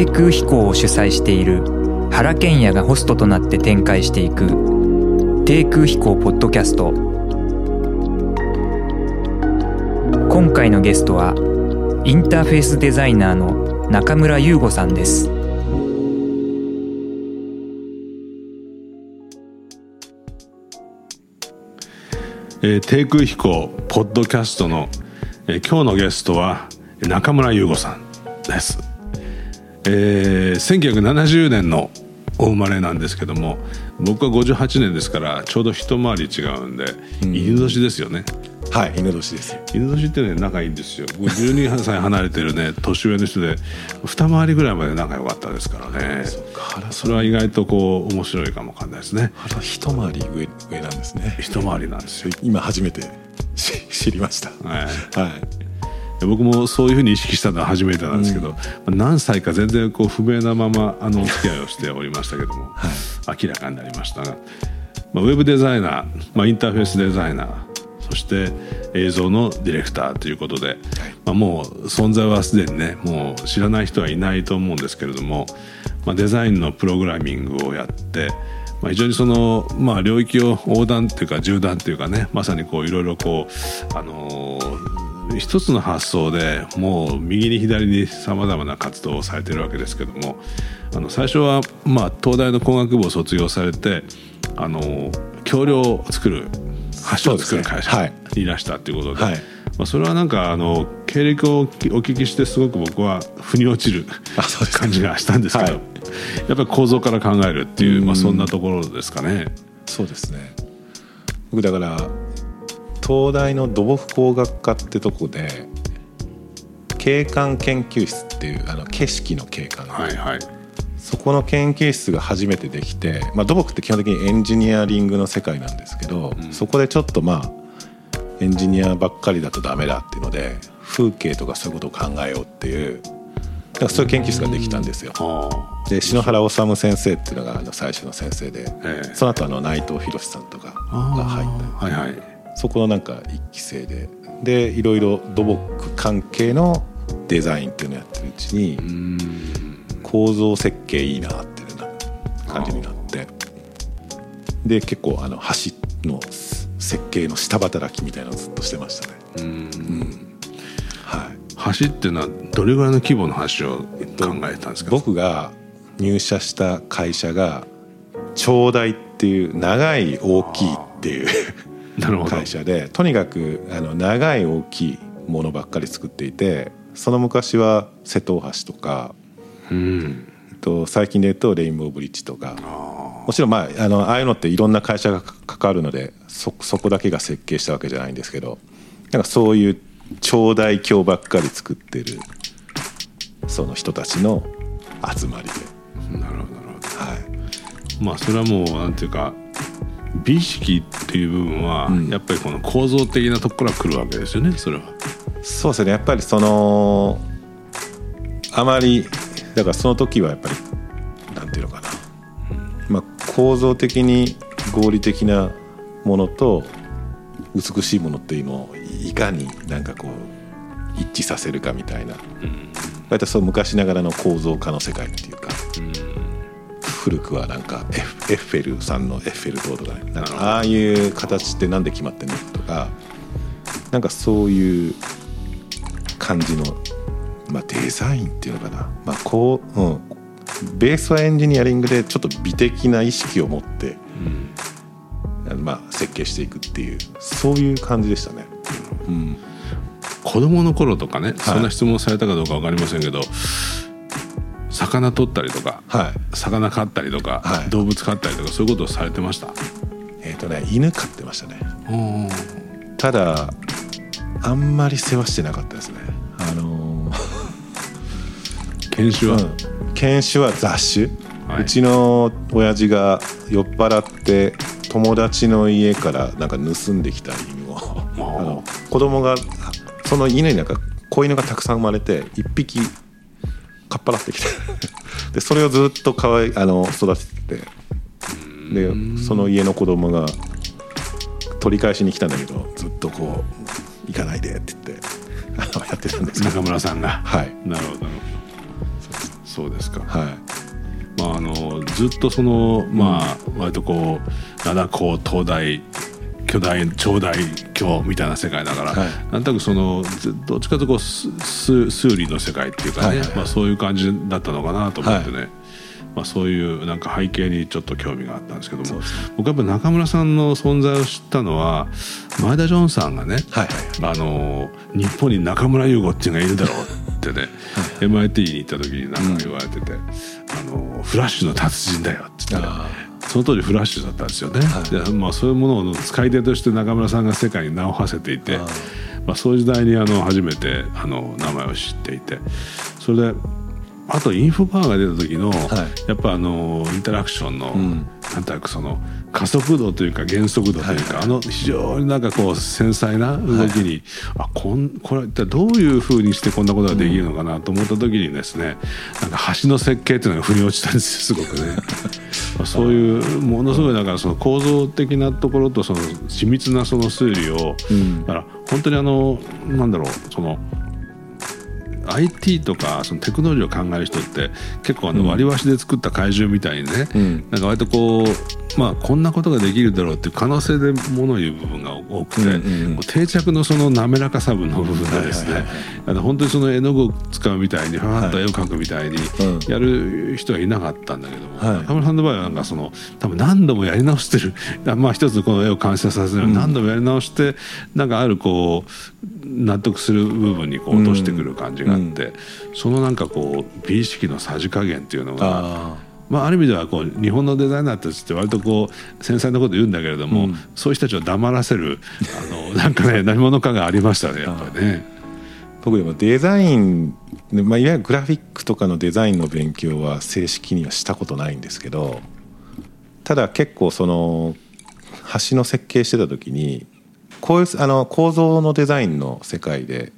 低空飛行を主催している原賢也がホストとなって展開していく低空飛行ポッドキャスト。今回のゲストはインターフェースデザイナーの中村優吾さんです。えー、低空飛行ポッドキャストの、えー、今日のゲストは中村優吾さんです、えー、1970年のお生まれなんですけども僕は58年ですからちょうど一回り違うんで、うん、犬年ですよね。はい犬年です犬年ってね仲いいんですよ。12歳離れてるね 年上の人で二回りぐらいまで仲良かったですからね。それは意外とこう面白いかもわかんないですね。一回り上上なんですね。一回りなんですよ。今初めて知りました。はい、はい僕もそういうふうに意識したのは初めてなんですけど、うん、何歳か全然こう不明なままあのお付き合いをしておりましたけども、はい、明らかになりましたが、まあ、ウェブデザイナー、まあ、インターフェースデザイナーそして映像のディレクターということで、はい、まあ、もう存在はすでにねもう知らない人はいないと思うんですけれども、まあ、デザインのプログラミングをやって、まあ、非常にその、まあ、領域を横断っていうか縦断っていうかねまさにこういろいろこうあのー一つの発想でもう右に左にさまざまな活動をされてるわけですけどもあの最初は、まあ、東大の工学部を卒業されてあの橋梁を作る橋を作る会社にいらしたということで。はい。まあ、それはなんかあの経歴をお聞きしてすごく僕は腑に落ちる感じがしたんですけど、はい、やっぱり構造から考えるっていう、まあ、そんなところですかね。そうですね。僕だから東大の土木工学科ってとこで景観研究室っていうあの景色の景観、はいはい、そこの研究室が初めてできて、まあ、土木って基本的にエンジニアリングの世界なんですけど、うん、そこでちょっとまあエンジニアばっかりだとダメだっていうので風景とかそういうことを考えようっていうだからそういう研究室ができたんですよ。で篠原治先生っていうのがあの最初の先生で、その後あの内藤博さんとかが入った、はいはい、そこのなんか一期生で。でいろいろ土木関係のデザインっていうのをやってるうちに構造設計いいなっていうな感じになって。で結構あの橋の設計の下働きみたいなのをずっとしてましたね。うん、はい、橋っていうのはどれぐらいの規模の橋を考えたんですか？僕が入社した会社が長大っていう長い大きいっていう会社でとにかくあの長い大きいものばっかり作っていてその昔は瀬戸大橋とか、うん、と最近で言うとレインボーブリッジとかもちろん、まあ、あのああいうのっていろんな会社が関わるのでそそこだけが設計したわけじゃないんですけどなんかそういう長大橋ばっかり作ってるその人たちの集まりで。なるほどなるほど。はい。まあそれはもうなんていうか美意識っていう部分は、やっぱりこの構造的なとこから来るわけですよねそれは。そうですね。やっぱりそのあまりだからその時はやっぱりなんていうのかな、まあ、構造的に合理的なものと美しいものっていうのをいかになんかこう一致させるかみたいな、うん、大体そう昔ながらの構造化の世界っていうか。うん古くはなんかエッフェルさんのエッフェル塔とかね。なんかああいう形ってなんで決まってんのとかなんかそういう感じの、まあ、デザインっていうのかな、まあこううん、ベースはエンジニアリングでちょっと美的な意識を持って、うん、まあ、設計していくっていうそういう感じでしたね。うん、子供の頃とかね、はい、そんな質問されたかどうか分かりませんけど魚取ったりとか、はい、魚飼ったりとか、はい、動物飼ったりとかそういうことをされてました？えっ、ー、とね犬飼ってましたね。ただあんまり世話してなかったですね。あのー、犬種は、うん、犬種は雑種、はい、うちの親父が酔っ払って友達の家からなんか盗んできた犬をあの子供がその犬になんか子犬がたくさん生まれて1匹かっぱらってきて。でそれをずっとかわいあの育ててて。でその家の子供が取り返しに来たんだけどずっとこう行かないでって言ってあの やってたんです中村さんが。はい。なるほど。そうです。か。はい。まあ、あのずっとその、まあ割とこう灘高東大巨大長大教みたいな世界だから、はい。なんとなくそのずどっちかというと数理の世界っていうかね、はいはい。はいまあ、そういう感じだったのかなと思ってね、まあ、そういうなんか背景にちょっと興味があったんですけども僕やっぱ中村さんの存在を知ったのは前田ジョンさんがね、はいあの日本に中村優吾っていうのがいるだろうってね MIT に行った時になんか言われてて、あのフラッシュの達人だよって言ってあその当時フラッシュだったんですよね、でまあ、そういうものの使い手として中村さんが世界に名を馳せていてあまあ、そういう時代にあの初めてあの名前を知っていて。それであとインフォパワーが出た時の、やっぱあのインタラクションの、ん。なんとなくその加速度というか減速度というか、あの非常になんかこう繊細な動きに、あこんこれは一体どういうふうにしてこんなことができるのかなと思った時にですね、なんか橋の設計っていうのが腑に落ちたんですよすごくね。まあそういうものすごいだからその構造的なところとその緻密なその推理を、ん。だから本当にあのなんだろうその IT とかそのテクノロジーを考える人って結構あの割り箸で作った怪獣みたいにね、ん。なんか割とこうまあこんなことができるだろうっていう可能性でものを言う部分が多くて、うんうん定着のその滑らかさ分の部分がですね、はいはいあの本当にその絵の具を使うみたいにファーッと絵を描くみたいにうんやる人はいなかったんだけども、はい。中村さんの場合はなんかその多分何度もやり直してる。まあ一つこの絵を完成させる何度もやり直して、なんかあるこう納得する部分にこう落としてくる感じがあって、そのなんかこう美意識のさじ加減っていうのが。あまあ、ある意味ではこう日本のデザイナーたちって割とこう繊細なこと言うんだけれども、そういう人たちを黙らせるあの なんかね何者かがありましたねやっぱりね。僕でもデザイン、まあ、いわゆるグラフィックとかのデザインの勉強は正式にはしたことないんですけどただ結構その橋の設計してた時にこういうあの構造のデザインの世界で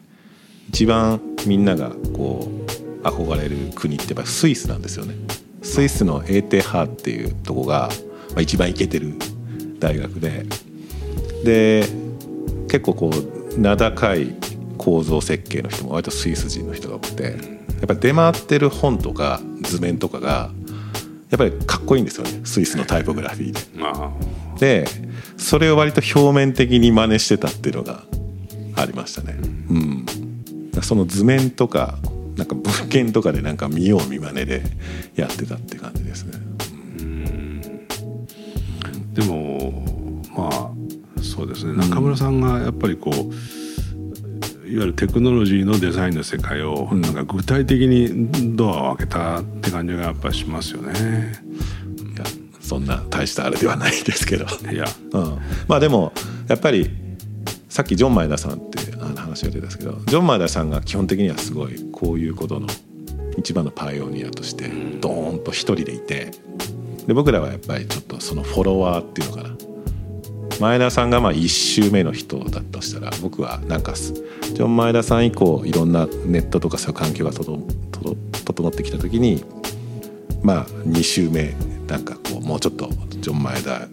一番みんながこう憧れる国ってやっぱスイスなんですよね。スイスの ETH っていうとこが、まあ、一番イケてる大学でで結構こう名高い構造設計の人も割とスイス人の人が多くてやっぱり出回ってる本とか図面とかがやっぱりかっこいいんですよねスイスのタイポグラフィーで。までそれを割と表面的に真似してたっていうのがありましたね。うん、その図面とかなんか文献とかでなんか見よう見まねでやってたって感じですね。あでもまあそうですね。中村さんがやっぱりこう、いわゆるテクノロジーのデザインの世界をなんか具体的にドアを開けたって感じがやっぱりしますよね。いやそんな大したあれではないですけど、いや。うん、まあでもやっぱりさっきジョン・マイダさんって話が出たんですけどジョン・マイダさんが基本的にはすごいこういうことの一番のパイオニアとしてドーンと一人でいてで僕らはやっぱりちょっとそのフォロワーっていうのかな。前田さんがまあ1周目の人だとしたら僕はなんかジョン・前田さん以降いろんなネットとかそういう環境が整整整ってきた時にまあ2周目なんかこうもうちょっとジョン・前田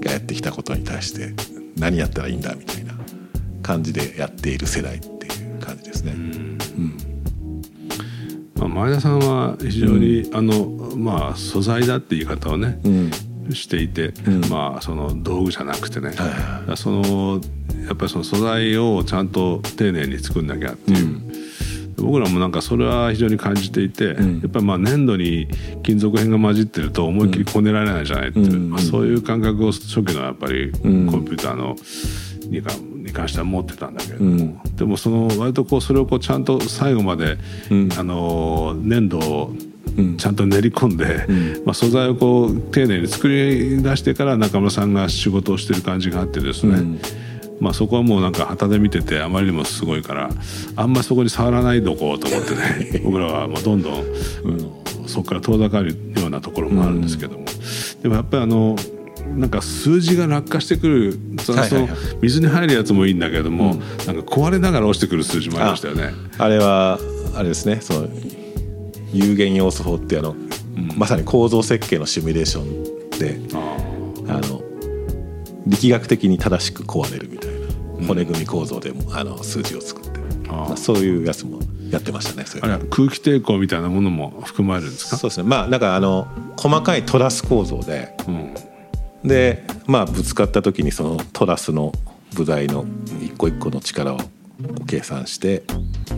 がやってきたことに対して何やったらいいんだみたいな感じでやっている世代っていう感じですね。まあ、前田さんは非常に、あのまあ素材だって言い方をね、うん。していて、ん。まあその道具じゃなくてね、はいそのやっぱりその素材をちゃんと丁寧に作んなきゃっていう、僕らもなんかそれは非常に感じていて、ん。やっぱりまあ粘土に金属片が混じってると思いっきりこねられないじゃないっていう、うん。まあ、そういう感覚を初期のやっぱりコん。ンピューターのにかに関しては持ってたんだけれども、うん。でもその割とこうそれをこうちゃんと最後まで、うん。あの粘土をうん。ちゃんと練り込んで、まあ、素材をこう丁寧に作り出してから中村さんが仕事をしてる感じがあってですね、うんまあ、そこはもうなんか旗で見ててあまりにもすごいからあんまりそこに触らないどこうと思ってね。僕らはもうどんどん、あのそこから遠ざかるようなところもあるんですけども、でもやっぱりあのなんか数字が落下してくるはいはいはい。水に入るやつもいいんだけども、なんか壊れながら落ちてくる数字もありましたよね。あれはあれですね。その有限要素法ってあの、まさに構造設計のシミュレーションでああの力学的に正しく壊れる骨組み構造でもあの数字を作ってまあ、そういうやつもやってましたねあれは空気抵抗みたいなものも含まれるんですか？そうですね。まあなんかあの細かいトラス構造で、うん、でまあぶつかった時にそのトラスの部材の一個一個の力を計算して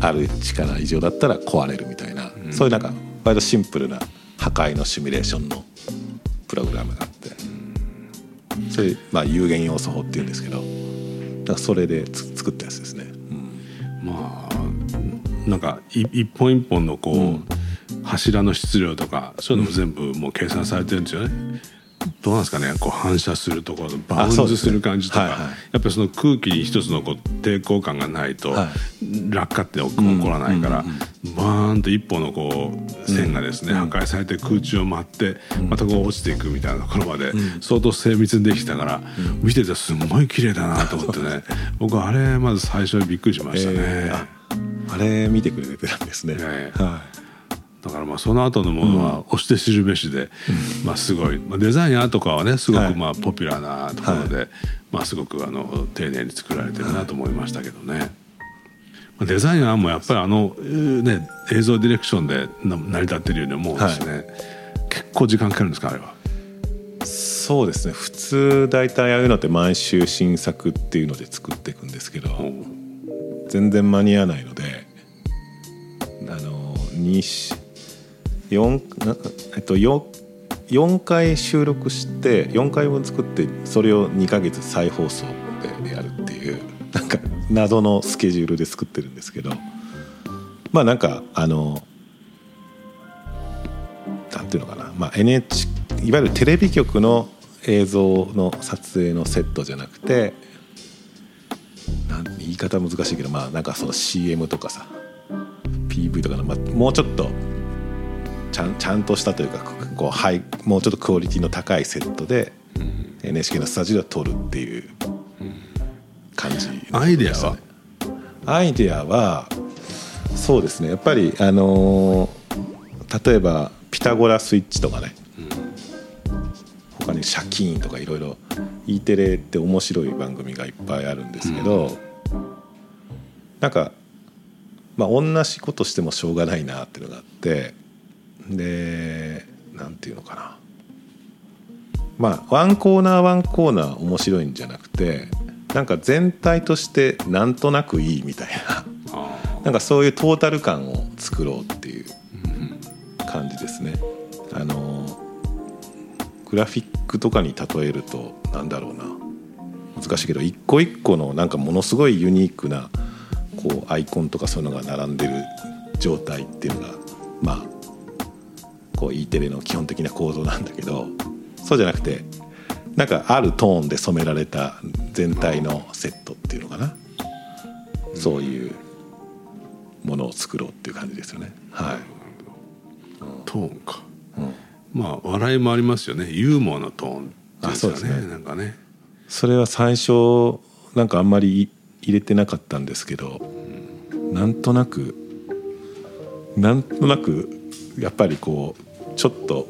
ある力以上だったら壊れるみたいな、うん、そういうなんか割とシンプルな破壊のシミュレーションのプログラムがあって、うん、それまあ有限要素法っていうんですけどだそれで作ったやつですね。うん、まあなんか一本一本のこう、柱の質量とかそういうのも全部もう計算されてるんですよね。どうなんですかね。こう反射するところバウンズする感じとか、ねはいはい、やっぱりその空気に一つのこう抵抗感がないと、落下って起こらないから、バーンと一本のこう線がですね、破壊されて空中を舞ってまたこう落ちていくみたいなところまで相当精密にできたから、見ててすごい綺麗だなと思ってね。僕はあれまず最初にびっくりしましたね。えー、あれ見てくれてたんですね。ねはい。だからまあその後のものは押して知るべしで、まあすごい、まあ、デザインアートとかはねすごくまあポピュラーなところで、まあすごくあの丁寧に作られてるなと思いましたけどね。デザインはもやっぱりあの、ね、映像ディレクションで成り立ってるように思うんですね、はい、結構時間かかるんですかあれは？そうですね。普通大体ああいうのって毎週新作っていうので作っていくんですけど全然間に合わないのであの2 4, えっと、4, 4回収録して4回分作ってそれを2か月再放送でやるっていうなんか謎のスケジュールで作ってるんですけどまあなんかあのなんていうのかな、まあ、NHK いわゆるテレビ局の映像の撮影のセットじゃなくてなん言い方難しいけどまあなんかその CM とかさ PV とかの、まあ、もうちょっとちゃんちゃんとしたというかこうハイもうちょっとクオリティの高いセットで NHK のスタジオで撮るっていう感じ、ね、アイデアは？アイデアはそうですね。やっぱりあのー、例えばピタゴラスイッチとかね、うん、他にシャキーンとかいろいろ E テレって面白い番組がいっぱいあるんですけど、うん、なんかまあ同じことしてもしょうがないなっていうのがあってでなんていうのかな。まあワンコーナーワンコーナー面白いんじゃなくてなんか全体としてなんとなくいいみたいな。なんかそういうトータル感を作ろうっていう感じですね。あのグラフィックとかに例えるとなんだろうな。難しいけど一個一個のなんかものすごいユニークなこうアイコンとかそういうのが並んでる状態っていうのがまあこう E テレの基本的な構造なんだけどそうじゃなくてなんかあるトーンで染められた全体のセットっていうのかな、うん、そういうものを作ろうっていう感じですよね。はい、トーンか、うん、まあ笑いもありますよね。ユーモアのトーンですよね。ね。なんかね。それは最初なんかあんまり入れてなかったんですけど、うん、なんとなくなんとなくやっぱりこうちょっと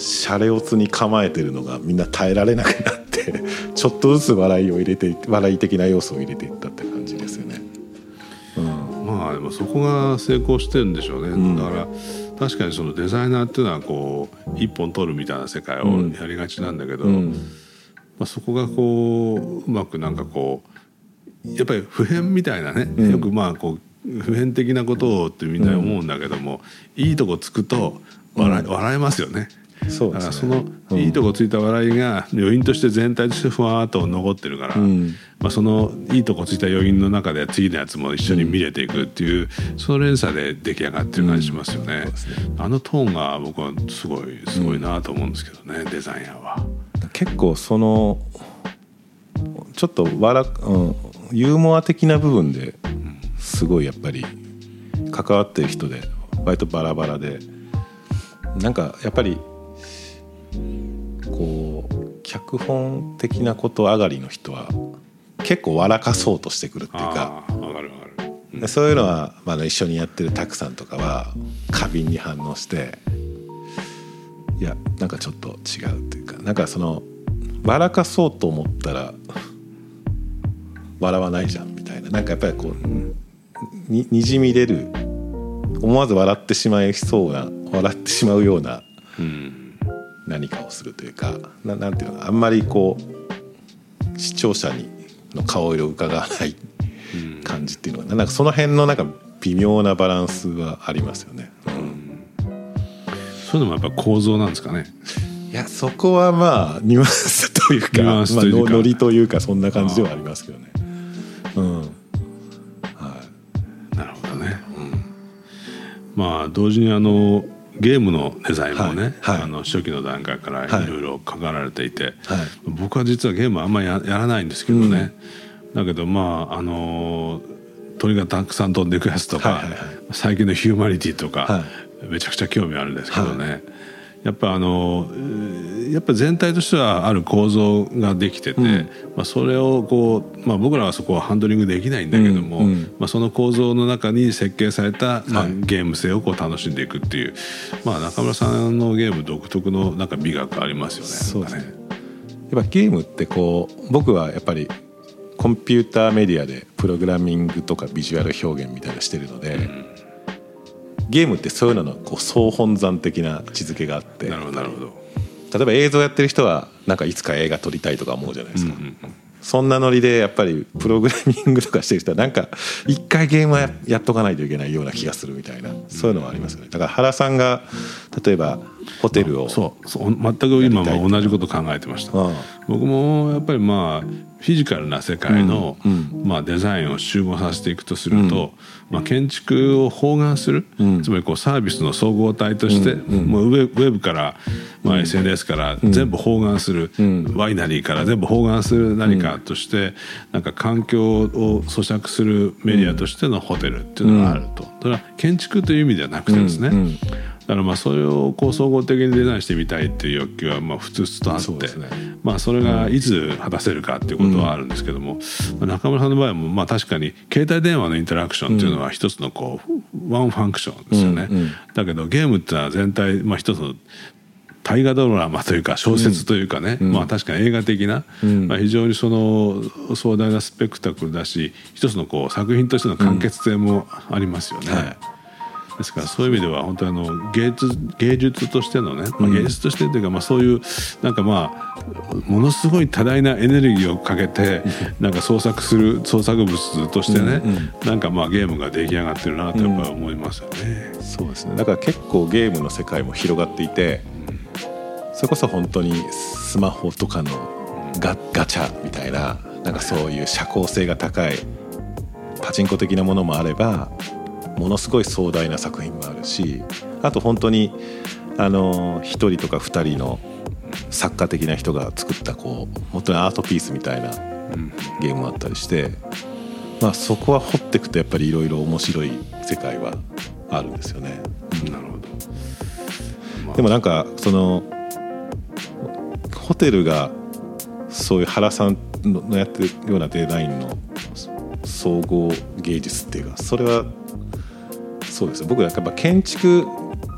シャレオツに構えてるのがみんな耐えられなくなってちょっとずつ笑いを入れて笑い的な要素を入れていったって感じですよね。うん、まあでもそこが成功してるんでしょうね、うん、だから確かにそのデザイナーっていうのはこう一本取るみたいな世界をやりがちなんだけど、うん、まあ、そこがこううまくなんかこうやっぱり普遍みたいなね、よくまあこう普遍的なことをってみんな思うんだけども、うん、いいとこつくと笑,、笑えますよね。そうだからそのいいとこついた笑いが余韻として全体としてふわっと残ってるから、うん、まあ、そのいいとこついた余韻の中で次のやつも一緒に見れていくっていう、その連鎖で出来上がってる感じしますよね。うん、ねあのトーンが僕はすごいすごいなと思うんですけどね、デザイナーは。結構そのちょっと笑、うん、ユーモア的な部分ですごいやっぱり関わってる人で割とバラバラでなんかやっぱりこう脚本的なこと上がりの人は結構笑かそうとしてくるっていうかでそういうのは、まあ、一緒にやってるたくさんとかは過敏に反応していやなんかちょっと違うっていうかなんかその笑かそうと思ったら笑わないじゃんみたいな。なんかやっぱりこうににじみ出る思わず笑ってしまいそうな笑ってしまうような何かをするというかななんていうのあんまりこう視聴者にの顔色を伺わない感じっていうのがなんかその辺のなんか微妙なバランスはありますよね。うん、そういうのもやっぱ構造なんですかね。いやそこはまあニュアンスというかまあ、ノリというかそんな感じではありますけどね。うん、はい、なるほどね。うん、まあ同時にあのゲームのデザインもね、はいはい、あの初期の段階からい。ろいろ関わられていて、はい、僕は実はゲームはあんまりやらないんですけどね、うん、だけどまああの鳥がたくさん飛んでいくやつとか、はいはいはい、最近のヒューマニティとか、めちゃくちゃ興味あるんですけどね、やっぱあのやっぱ全体としてはある構造ができてて、うん、まあ、それをこう、まあ、僕らはそこはハンドリングできないんだけども、うんうん、まあ、その構造の中に設計された、まあ、ゲーム性をこう楽しんでいくっていう、まあ、中村さんのゲーム独特のなんか美学ありますよね。そうですねやっぱゲームってこう僕はやっぱりコンピューターメディアでプログラミングとかビジュアル表現みたいなしてるので。うんゲームってそういうののこう総本山的な位置づけがあってなるほどなるほど。例えば映像やってる人はなんかいつか映画撮りたいとか思うじゃないですか、うんうんうん。そんなノリでやっぱりプログラミングとかしてる人はなんか一回ゲームはやっとかないといけないような気がするみたいな。そういうのはありますよね。だから原さんが例えばホテルをそう。そう。全く今も同じこと考えてました。僕もやっぱりまあフィジカルな世界の、まあ、デザインを集合させていくとすると、うん、まあ、建築を包含する、つまりこうサービスの総合体として、もうウェブから、まあ、SNS から全部包含する、ワイナリーから全部包含する何かとして、なんか環境を咀嚼するメディアとしてのホテルっていうのがあると。それは建築という意味ではなくてですね、だからまあそれをこう総合的にデザインしてみたいっていう欲求はまあ普通とあって、ね、まあそれがいつ果たせるかっていうことはあるんですけども、うん、中村さんの場合もまあ確かに携帯電話のインタラクションっていうのは一つのこうワンファンクションですよね。うんうん、だけどゲームっていうのは全体まあ一つの大河ドラマというか小説というかね、うん、まあ確かに映画的な、うん、まあ、非常にその壮大なスペクタクルだし一つのこう作品としての完結性もありますよね。はいですからそういう意味では本当にあの芸術芸術としてのね、まあ、芸術としてというか、まあ、そういうなんかまあものすごい多大なエネルギーをかけてなんか創作する創作物としてね、なんかまあゲームが出来上がってるなとやっぱり思いますよね、そうですね。だから結構ゲームの世界も広がっていて、それこそ本当にスマホとかのガガチャみたいななんかそういう社交性が高いパチンコ的なものもあればものすごい壮大な作品もあるしあと本当にあの1人とか2人の作家的な人が作ったこう本当にアートピースみたいなゲームもあったりして、まあ、そこは掘っていくとやっぱりいろいろ面白い世界はあるんですよね。なるほど、まあ、でもなんかそのホテルがそういう原さんのやってるようなデザインの総合芸術っていうかそれはそうです。僕はやっぱ建築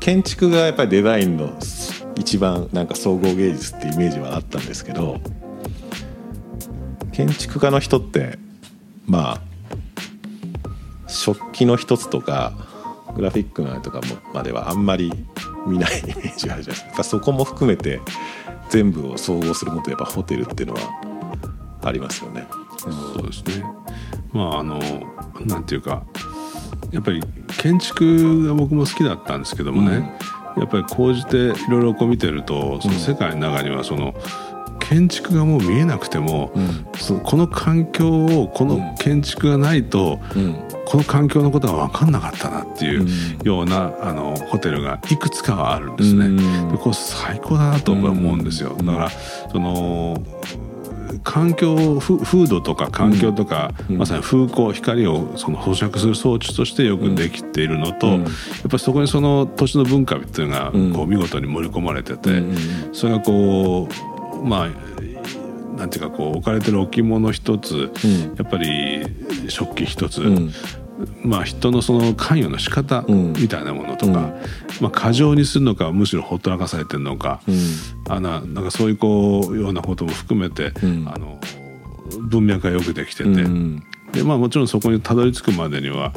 建築がやっぱりデザインの一番なんか総合芸術ってイメージはあったんですけど建築家の人ってまあ食器の一つとかグラフィックのあれとかもまではあんまり見ない イメージがあるじゃないですか。そこも含めて全部を総合することやっぱホテルっていうのはありますよね。そうですね。まああのなんていうかやっぱり建築が僕も好きだったんですけどもね、うん、やっぱりこうじていろいろこう見てるとその世界の中にはその、建築がもう見えなくても、うん、そのこの環境をこの建築がないと、うん、この環境のことは分かんなかったなっていうような、あのホテルがいくつかはあるんですね。でこれ最高だなと思うんですよ。だからその環境風土とか環境とか、うん、まさに風光光をその咀嚼する装置としてよくできているのと、うん、やっぱりそこにその土地の文化っていうのがこう見事に盛り込まれてて、それがこうまあなんていうかこう置かれてる置物一つ、やっぱり食器一つ、まあ、人のその関与の仕方みたいなものとか、うん、まあ、過剰にするのかむしろほったらかされてるのか、うん、あななんかそういうこうようなことも含めて、うん、あの文脈がよくできてて、でまあもちろんそこにたどり着くまでには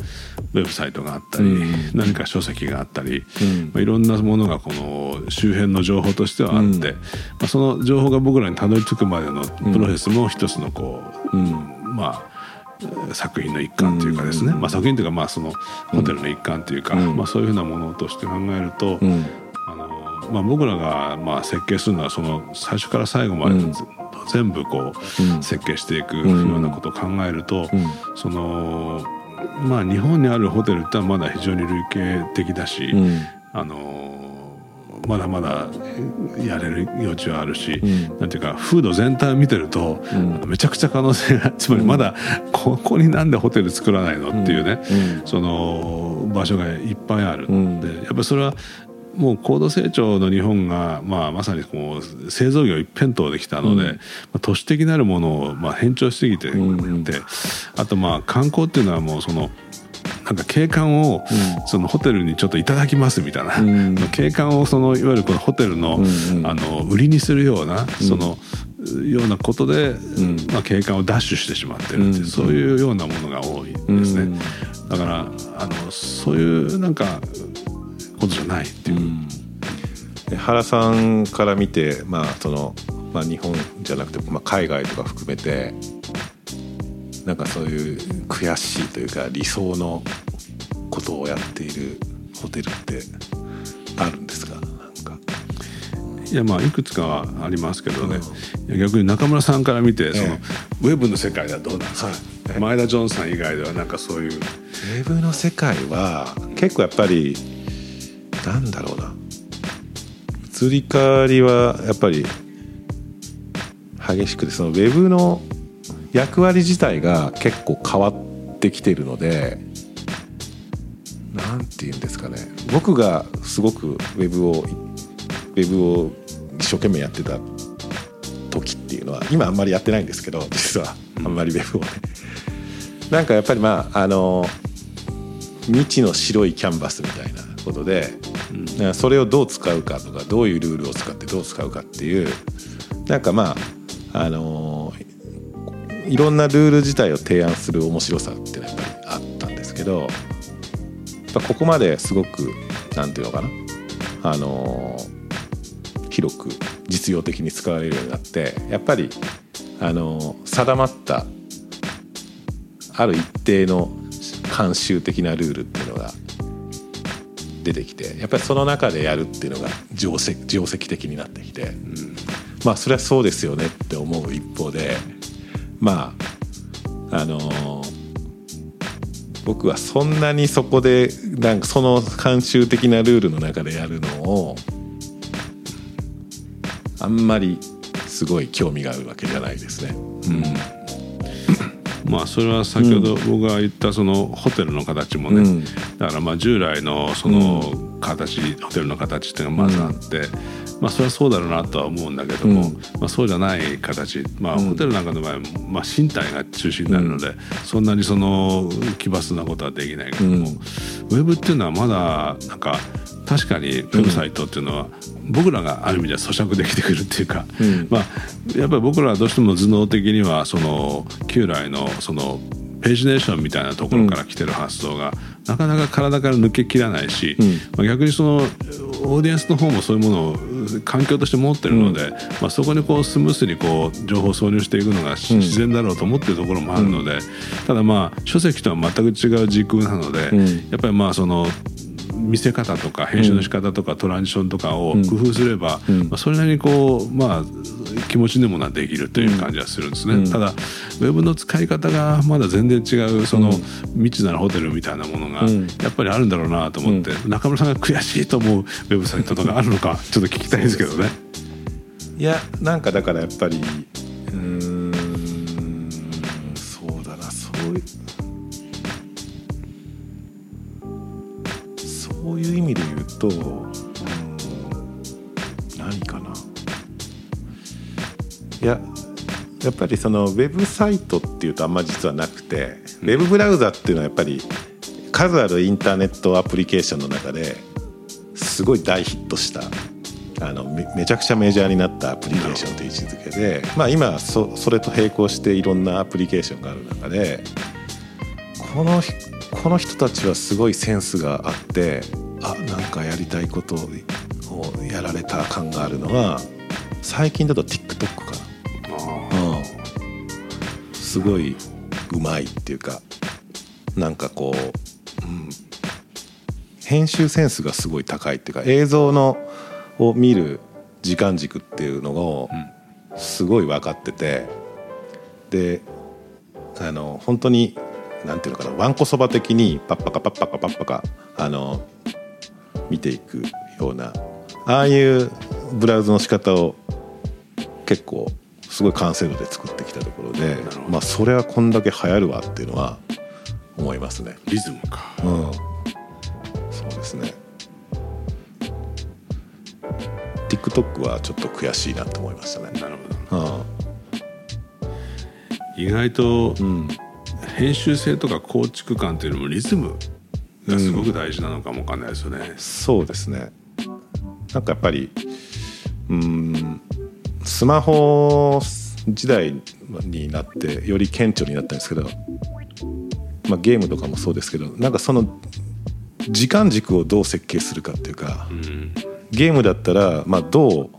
ウェブサイトがあったり、何か書籍があったり、まあ、いろんなものがこの周辺の情報としてはあって、まあ、その情報が僕らにたどり着くまでのプロセスも一つのこう、まあ作品の一環というかですね、まあ、作品というかまあそのホテルの一環というか、まあ、そういうふうなものとして考えると、あのまあ、僕らがまあ設計するのはその最初から最後まで全部こう設計していくようなことを考えると、そのまあ日本にあるホテルってのはまだ非常に類型的だし、あのまだまだやれる余地はあるし、うん、なんていうか風土全体を見てると、うん、めちゃくちゃ可能性がつまりまだここになんでホテル作らないのっていうね、うん、その場所がいっぱいある。ん。で、やっぱりそれはもう高度成長の日本が、まあ、まさにこう製造業一辺倒できたので、うん、都市的なるものをまあ変調しすぎて、うん、あとまあ観光っていうのはもうそのなんか景観をそのホテルにちょっといただきますみたいな、うん、景観をそのいわゆるこのホテルの,、あの売りにするようなその、ようなことで、まあ、景観を奪取してしまってるっていう、そういうようなものが多いですね。だからあのそういうなんかことじゃないっていう。原さんから見て、まあそのまあ、日本じゃなくて、まあ、海外とか含めてなんかそういう悔しいというか理想のことをやっているホテルってあるんですか？いやまあいくつかはありますけどね、うん、逆に中村さんから見てその、ええ、ウェブの世界ではどうなんですか、はい、前田ジョンさん以外ではなんかそういう。ウェブの世界は結構やっぱりなんだろうな。移り変わりはやっぱり激しくてそのウェブの役割自体が結構変わってきてるので何て言うんですかね。僕がすごくウェブをウェブを一生懸命やってた時っていうのは今あんまりやってないんですけど実は。あんまりウェブをね。なんかやっぱりまああの未知の白いキャンバスみたいなことで、うん、それをどう使うかとかどういうルールを使ってどう使うかっていうなんかまああのいろんなルール自体を提案する面白さってやっぱりあったんですけどここまですごくなんていうのかな？あの広く実用的に使われるようになってやっぱりあの定まったある一定の慣習的なルールっていうのが出てきてやっぱりその中でやるっていうのが定石定石的になってきて、うん、まあそれはそうですよねって思う一方でまああのー、僕はそんなにそこでなんかその慣習的なルールの中でやるのをあんまりすごい興味があるわけじゃないですね。うん。まあそれは先ほど僕が言ったそのホテルの形もね、うん、だからまあ従来のその形、うん、ホテルの形っていうのがまずあって、まあ、それはそうだろうなとは思うんだけども、うん、まあ、そうじゃない形、まあ、ホテルなんかの場合は、まあ、身体が中心になるので、そんなにその奇抜なことはできないけども、ウェブっていうのはまだなんか確かにウェブサイトっていうのは、僕らがある意味では咀嚼できてくるっていうか、うん、まあ、やっぱり僕らはどうしても頭脳的にはその旧来のそのページネーションみたいなところから来てる発想が、なかなか体から抜けきらないし、うん、まあ、逆にそのオーディエンスの方もそういうものを環境として持ってるので、うん、まあ、そこにこうスムースにこう情報を挿入していくのが自然だろうと思ってるところもあるので、ただまあ書籍とは全く違う時空なので、やっぱりまあその見せ方とか編集の仕方とかトランジションとかを工夫すれば、まあ、それなりにこうまあ気持ちでもなできるという感じはするんですね、ただウェブの使い方がまだ全然違うその未知なるホテルみたいなものがやっぱりあるんだろうなと思って、中村さんが悔しいと思う ウェブサイトとかあるのかちょっと聞きたいですけどね。いやなんかだからやっぱりうんそういう意味で言うとうん何かな。いややっぱりそのウェブサイトっていうとあんま実はなくて、ウェブブラウザっていうのはやっぱり数あるインターネットアプリケーションの中ですごい大ヒットしたあのめめちゃくちゃメジャーになったアプリケーションという位置づけで、まあ、今そそれと並行していろんなアプリケーションがある中でこのこの人たちはすごいセンスがあってかやりたいことをやられた感があるのは最近だと TikTok かな、うん、すごいうまいっていうかなんかこう、うん、編集センスがすごい高いっていうか映像のを見る時間軸っていうのをすごい分かっててであの本当になんていうのかなわんこそば的にパッパカパッパカパッパカあの見ていくようなああいうブラウズの仕方を結構すごい完成度で作ってきたところでまあそれはこんだけ流行るわっていうのは思いますね。リズムか。うん。そうですね。TikTok はちょっと悔しいなと思いましたね。なるほど、うん、意外と、うん。編集性とか構築感っていうのもリズムがすごく大事なのかもわかんないですよね、うん、そうですね。なんかやっぱりうんスマホ時代になってより顕著になったんですけど、まあ、ゲームとかもそうですけどなんかその時間軸をどう設計するかっていうか、うん、ゲームだったらまあどう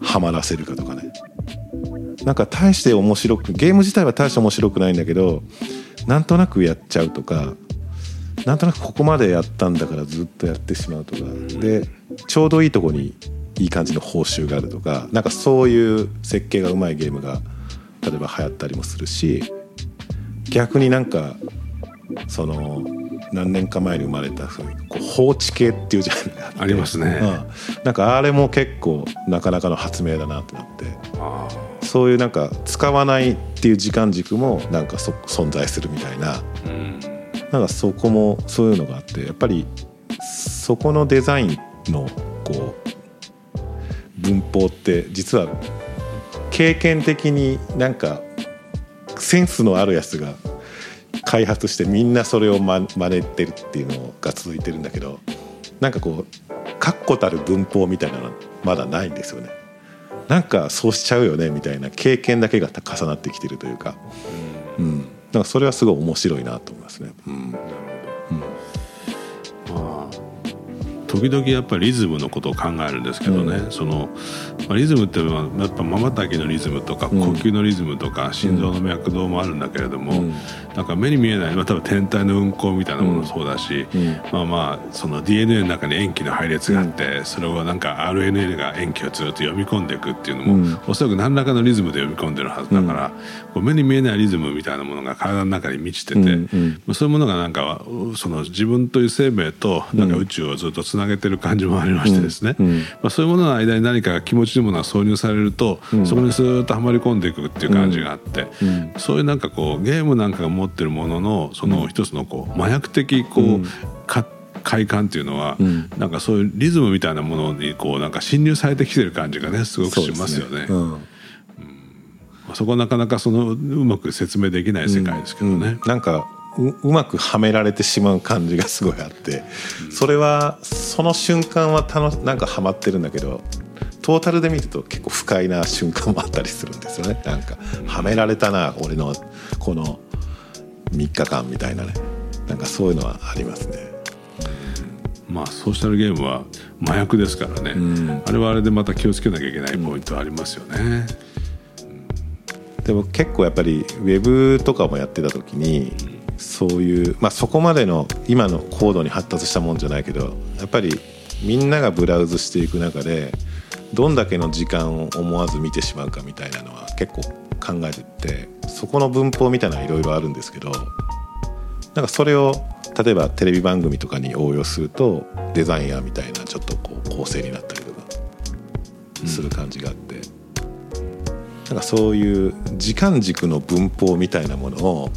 はまらせるかとかね。なんか大して面白くゲーム自体は大して面白くないんだけどなんとなくやっちゃうとかなんとなくここまでやったんだからずっとやってしまうとか。でちょうどいいとこにいい感じの報酬があるとかなんかそういう設計がうまいゲームが例えば流行ったりもするし逆になんかその何年か前に生まれたこう放置系っていうじゃないありますね、うん、なんかあれも結構なかなかの発明だなと思って。そういうなんか使わないっていう時間軸もなんか存在するみたいな、うん、なんかそこもそういうのがあってやっぱりそこのデザインのこう文法って実は経験的になんかセンスのあるやつが開発してみんなそれをま真似てるっていうのが続いてるんだけどなんかこう確固たる文法みたいなのはまだないんですよね。なんかそうしちゃうよねみたいな経験だけが重なってきてるというか、うん、うん、だからそれはすごい面白いなと思いますね。うん、時々やっぱりリズムのことを考えるんですけどね、うん、そのまあ、リズムっていうのはやっぱまばたきのリズムとか呼吸のリズムとか心臓の脈動もあるんだけれども、うん、なんか目に見えない、まあ、多分天体の運行みたいなものもそうだし、うん、まあまあその DNA の中に塩基の配列があって、それをなんか RNA が塩基をずっと読み込んでいくっていうのも、うん、おそらく何らかのリズムで読み込んでるはずだから、こう目に見えないリズムみたいなものが体の中に満ちてて、まあ、そういうものがなんかその自分という生命となんか宇宙をずっとつなげてる感じもありましてですね、まあ、そういうものの間に何か気持ちいいものが挿入されると、うん、そこにスーッとはまり込んでいくっていう感じがあって、うん、そういうなんかこうゲームなんかが持ってるもののその一つのこう麻薬的こう、か快感っていうのは、うん、なんかそういうリズムみたいなものにこうなんか侵入されてきてる感じがねすごくしますよね。そこはなかなかそのうまく説明できない世界ですけどね。なんかううまくはめられてしまう感じがすごいあって、それはその瞬間は楽なんかはまってるんだけどトータルで見ると結構不快な瞬間もあったりするんですよね。なんかはめられたな俺のこの3日間みたいなね。なんかそういうのはありますね。まあソーシャルゲームは麻薬ですからね、うん、あれはあれでまた気をつけなきゃいけないポイントはありますよね、うん、でも結構やっぱりウェブとかもやってた時にそういう、まあ、そこまでの今の高度に発達したもんじゃないけどやっぱりみんながブラウズしていく中でどんだけの時間を思わず見てしまうかみたいなのは結構考えててそこの文法みたいなのはいろいろあるんですけどなんかそれを例えばテレビ番組とかに応用するとデザインアーみたいなちょっとこう構成になったりとかする感じがあって、うん、なんかそういう時間軸の文法みたいなものを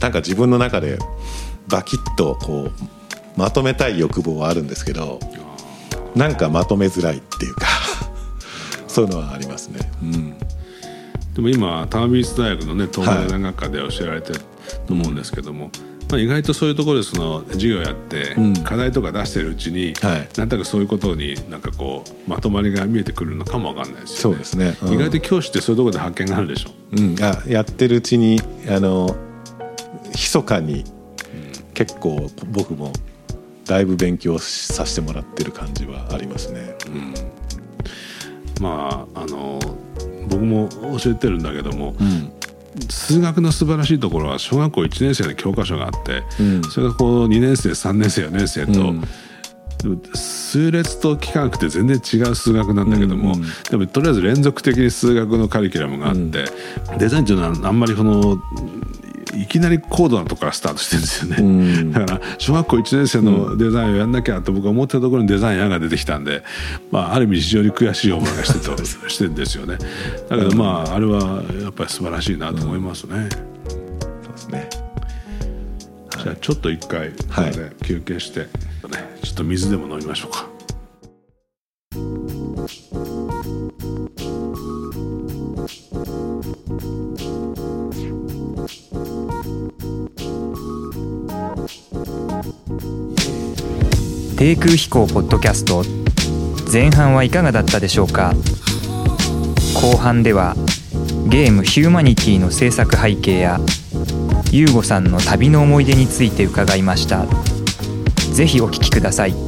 なんか自分の中でバキッとこうまとめたい欲望はあるんですけどなんかまとめづらいっていうか そういうのはありますね。うん。でも今多摩美術大学のね東大学科で教えられてると思うんですけども、はいまあ、意外とそういうところでその授業やって、課題とか出してるうちに、はい、なんとなくそういうことになんかこうまとまりが見えてくるのかもわかんないですよね。そうですね、うん、意外と教師ってそういうところで発見があるでしょ。うん、あやってるうちにあの密かに結構僕もだいぶ勉強させてもらってる感じはありますね。うん、まああの僕も教えてるんだけども、うん、数学の素晴らしいところは小学校1年生の教科書があって、うん、それがこう2年生3年生4年生と、数列と幾何学って全然違う数学なんだけども、うんうん、でもとりあえず連続的に数学のカリキュラムがあって、うん、デザインっていうのはあんまりこのいきなり高度なところからスタートしてるんですよね、うん、だから小学校1年生のデザインをやんなきゃと僕は思ってたところにデザイン案が出てきたんで、まあ、ある意味非常に悔しい思いがしてと してるんですよね。だけどまああれはやっぱり素晴らしいなと思いますね、そうですね。じゃあちょっと一回ここで休憩して、はい、ちょっと水でも飲みましょうか。低空飛行ポッドキャスト前半はいかがだったでしょうか？後半ではゲームヒューマニティの制作背景やユーゴさんの旅の思い出について伺いました。是非お聴きください。